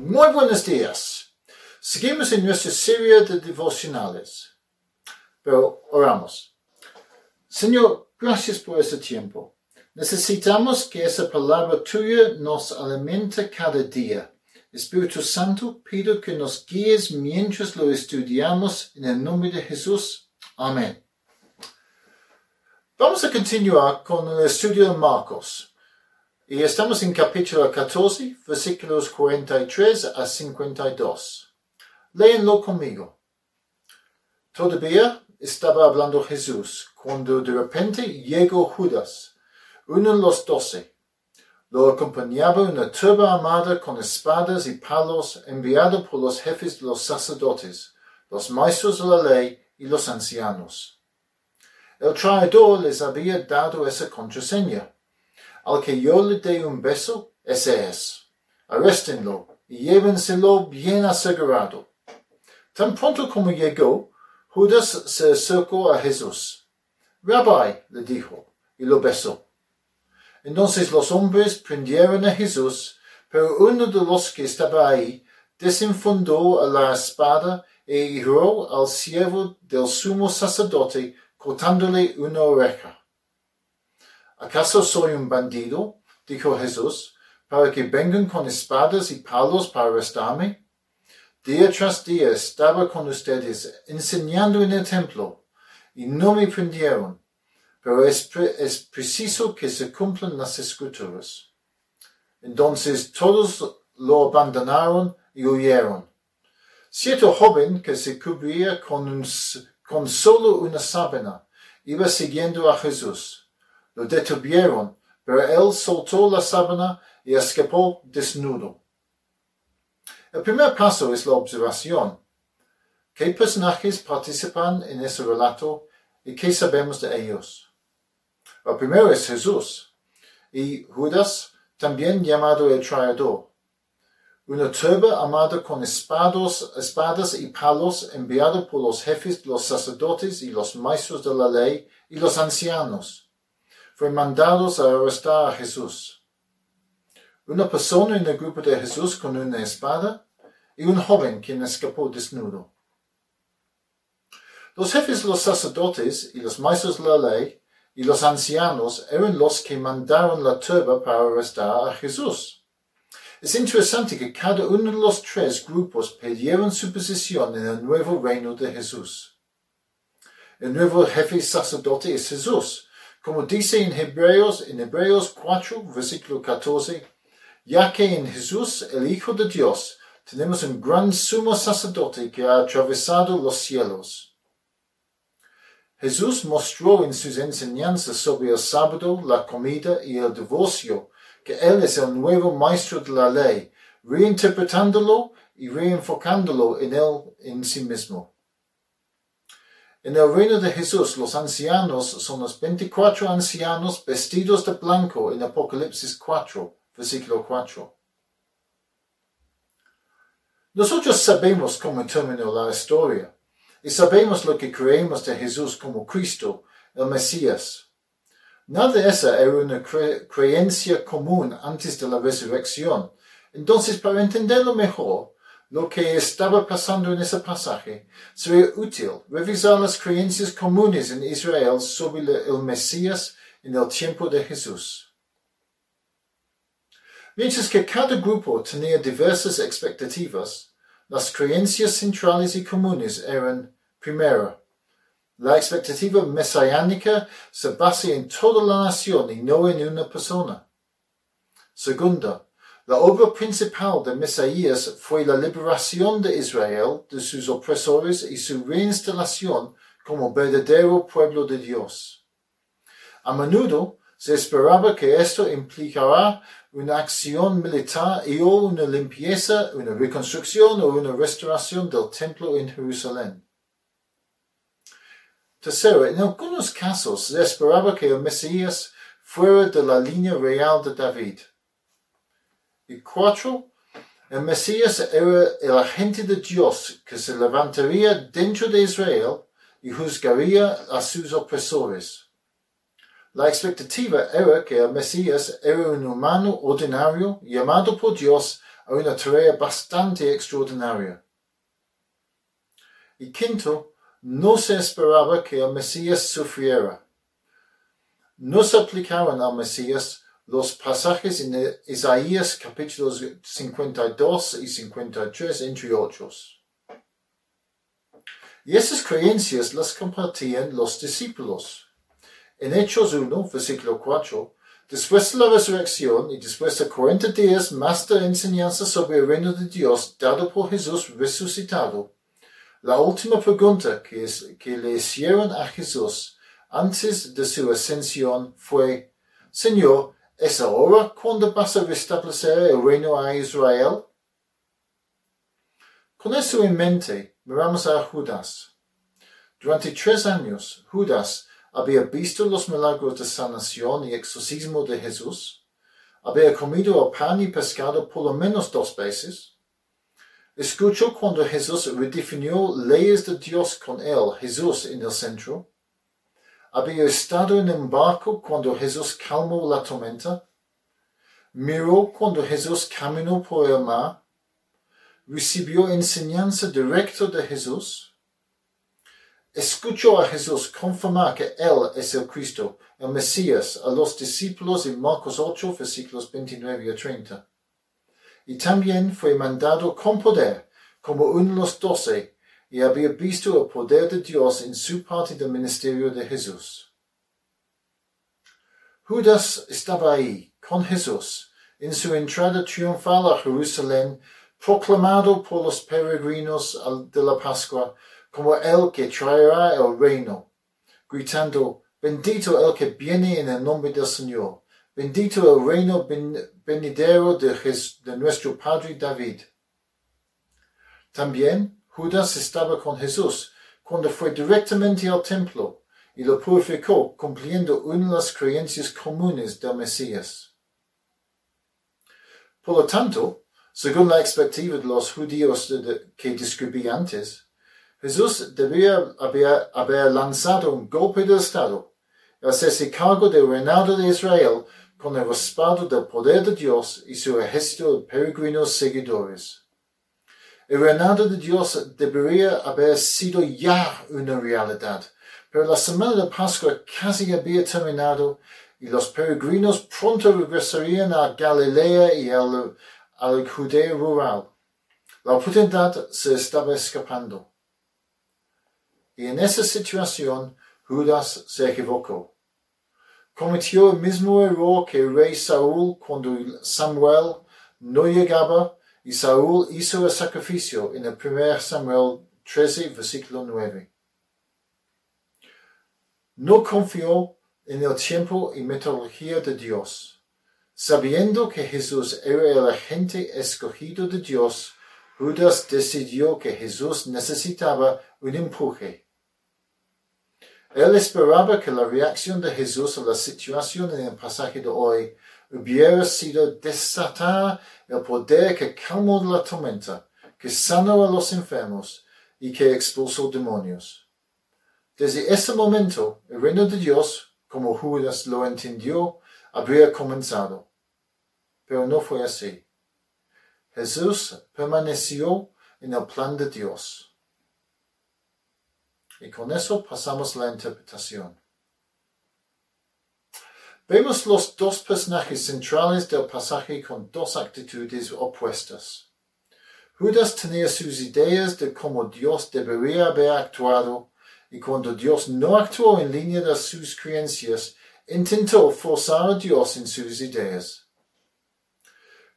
Muy buenos días. Seguimos en nuestra serie de devocionales. Pero oramos. Señor, gracias por este tiempo. Necesitamos que esa palabra tuya nos alimente cada día. Espíritu Santo, pido que nos guíes mientras lo estudiamos en el nombre de Jesús. Amén. Vamos a continuar con el estudio de Marcos. Y estamos en capítulo 14, versículos 43 a 52. Léenlo conmigo. Todavía estaba hablando Jesús cuando de repente llegó Judas, uno de los doce. Lo acompañaba una turba armada con espadas y palos enviado por los jefes de los sacerdotes, los maestros de la ley y los ancianos. El traidor les había dado esa contraseña al que yo le dé un beso, ese es. Arréstenlo y llévenselo bien asegurado. Tan pronto como llegó, Judas se acercó a Jesús. Rabbi, le dijo, y lo besó. Entonces los hombres prendieron a Jesús, pero uno de los que estaba ahí desenfundó la espada e hirió al siervo del sumo sacerdote cortándole una oreja. ¿Acaso soy un bandido? dijo Jesús, para que vengan con espadas y palos para arrestarme. Día tras día estaba con ustedes enseñando en el templo y no me prendieron, pero es, es preciso que se cumplan las escrituras. Entonces todos lo abandonaron y huyeron. Cierto joven que se cubría con, con solo una sábana iba siguiendo a Jesús. Lo detuvieron, pero él soltó la sábana y escapó desnudo. El primer paso es la observación. ¿Qué personajes participan en ese relato y qué sabemos de ellos? El primero es Jesús y Judas, también llamado el traidor. Una turba armada con espados, espadas y palos enviado por los jefes, los sacerdotes y los maestros de la ley y los ancianos fue mandados a arrestar a Jesús. Una persona en el grupo de Jesús con una espada y un joven quien escapó desnudo. Los jefes los sacerdotes y los maestros de la ley y los ancianos eran los que mandaron la turba para arrestar a Jesús. Es interesante que cada uno de los tres grupos pidieron su posición en el nuevo reino de Jesús. El nuevo jefe sacerdote es Jesús, como dice en Hebreos, en Hebreos 4, versículo 14, ya que en Jesús, el Hijo de Dios, tenemos un gran sumo sacerdote que ha atravesado los cielos. Jesús mostró en sus enseñanzas sobre el sábado, la comida y el divorcio que Él es el nuevo maestro de la ley, reinterpretándolo y reenfocándolo en Él en sí mismo. En el reino de Jesús, los ancianos son los veinticuatro ancianos vestidos de blanco en Apocalipsis 4, versículo 4. Nosotros sabemos cómo terminó la historia y sabemos lo que creemos de Jesús como Cristo, el Mesías. Nada de esa era una creencia común antes de la resurrección. Entonces, para entenderlo mejor, lo que estaba pasando en ese pasaje, sería útil revisar las creencias comunes en Israel sobre el Mesías en el tiempo de Jesús. Mientras que cada grupo tenía diversas expectativas, las creencias centrales y comunes eran, primero, la expectativa mesiánica se basa en toda la nación y no en una persona. Segunda, la obra principal de Mesías fue la liberación de Israel de sus opresores y su reinstalación como verdadero pueblo de Dios. A menudo se esperaba que esto implicará una acción militar y o una limpieza, una reconstrucción o una restauración del templo en Jerusalén. Tercero, en algunos casos se esperaba que el Mesías fuera de la línea real de David. Y cuatro, el Mesías era el agente de Dios que se levantaría dentro de Israel y juzgaría a sus opresores. La expectativa era que el Mesías era un humano ordinario llamado por Dios a una tarea bastante extraordinaria. Y quinto, no se esperaba que el Mesías sufriera. No se aplicaban al Mesías los pasajes en Isaías capítulos 52 y 53, entre otros. Y esas creencias las compartían los discípulos. En Hechos 1, versículo 4, después de la resurrección y después de 40 días más de enseñanza sobre el reino de Dios dado por Jesús resucitado, la última pregunta que, que le hicieron a Jesús antes de su ascensión fue, Señor, ¿es ahora cuando vas a restablecer el reino a Israel? Con eso en mente, miramos a Judas. Durante tres años, Judas había visto los milagros de sanación y exorcismo de Jesús, había comido el pan y pescado por lo menos dos veces, escuchó cuando Jesús redefinió leyes de Dios con él, Jesús en el centro, había estado en un barco cuando Jesús calmó la tormenta, miró cuando Jesús caminó por el mar, recibió enseñanza directa de Jesús, escuchó a Jesús confirmar que Él es el Cristo, el Mesías, a los discípulos en Marcos 8, versículos 29 a 30. Y también fue mandado con poder, como uno de los doce, y había visto el poder de Dios en su parte del ministerio de Jesús. Judas estaba ahí, con Jesús, en su entrada triunfal a Jerusalén, proclamado por los peregrinos de la Pascua como el que traerá el reino, gritando, bendito el que viene en el nombre del Señor, bendito el reino venidero de, nuestro Padre David. También Judas estaba con Jesús cuando fue directamente al templo y lo purificó cumpliendo una de las creencias comunes del Mesías. Por lo tanto, según la expectativa de los judíos que describí antes, Jesús debía haber, lanzado un golpe de Estado y hacerse cargo del reinado de Israel con el respaldo del poder de Dios y su ejército de peregrinos seguidores. El reinado de Dios debería haber sido ya una realidad, pero la semana de Pascua casi había terminado y los peregrinos pronto regresarían a Galilea y al, al rural. La oportunidad se estaba escapando. Y en esa situación Judas se equivocó. Cometió el mismo error que el rey Saúl cuando Samuel no llegaba y Saúl hizo el sacrificio en el primer Samuel 13, versículo 9. No confió en el tiempo y metodología de Dios Sabiendo que Jesús era el agente escogido de Dios, Judas decidió que Jesús necesitaba un empuje. Él esperaba que la reacción de Jesús a la situación en el pasaje de hoy hubiera sido desatar el poder que calmó la tormenta, que sanó a los enfermos y que expulsó demonios. Desde ese momento, el reino de Dios, como Judas lo entendió, habría comenzado. Pero no fue así. Jesús permaneció en el plan de Dios. Y con eso pasamos la interpretación. Vemos los dos personajes centrales del pasaje con dos actitudes opuestas. Judas tenía sus ideas de cómo Dios debería haber actuado y cuando Dios no actuó en línea de sus creencias, intentó forzar a Dios en sus ideas.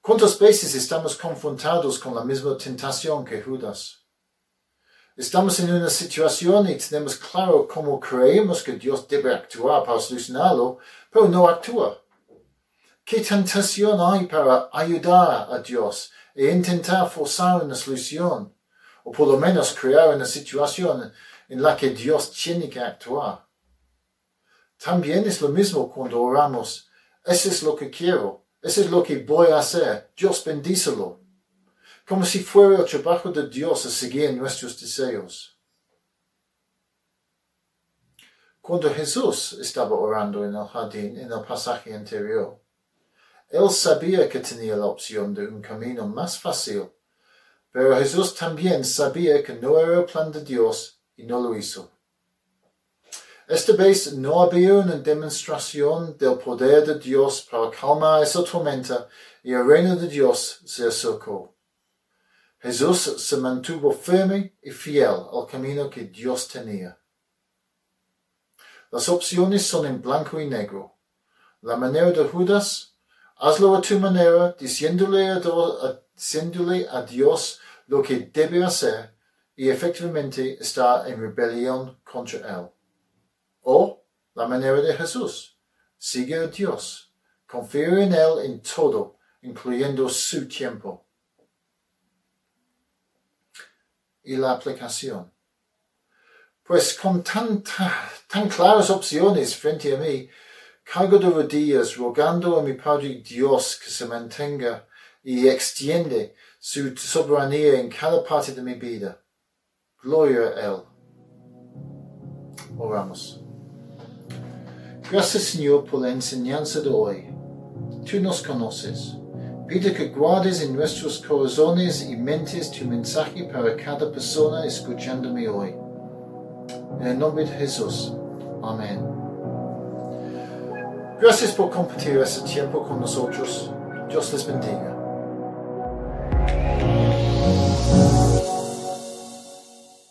¿Cuántas veces estamos confrontados con la misma tentación que Judas? Estamos en una situación y tenemos claro cómo creemos que Dios debe actuar para solucionarlo, pero no actúa. ¿Qué tentación hay para ayudar a Dios e intentar forzar una solución? O por lo menos crear una situación en la que Dios tiene que actuar. También es lo mismo cuando oramos, eso es lo que quiero, eso es lo que voy a hacer, Dios bendícelo. Como si fuera el trabajo de Dios a seguir nuestros deseos. Cuando Jesús estaba orando en el jardín en el pasaje anterior, él sabía que tenía la opción de un camino más fácil, pero Jesús también sabía que no era el plan de Dios y no lo hizo. Esta vez no había una demostración del poder de Dios para calmar esa tormenta y el reino de Dios se acercó. Jesús se mantuvo firme y fiel al camino que Dios tenía. Las opciones son en blanco y negro. La manera de Judas, hazlo a tu manera, diciéndole a, diciéndole a Dios lo que debe hacer y efectivamente está en rebelión contra Él. O la manera de Jesús, sigue a Dios, confía en Él en todo, incluyendo su tiempo. Y la aplicación. Pues con tan, tan, claras opciones frente a mí, caigo de rodillas rogando a mi Padre Dios que se mantenga y extiende su soberanía en cada parte de mi vida. Gloria a Él. Oramos. Gracias Señor por la enseñanza de hoy. Tú nos conoces. Pide que guardes en nuestros corazones y mentes tu mensaje para cada persona escuchándome hoy. En el nombre de Jesús. Amén. Gracias por compartir este tiempo con nosotros. Dios les bendiga.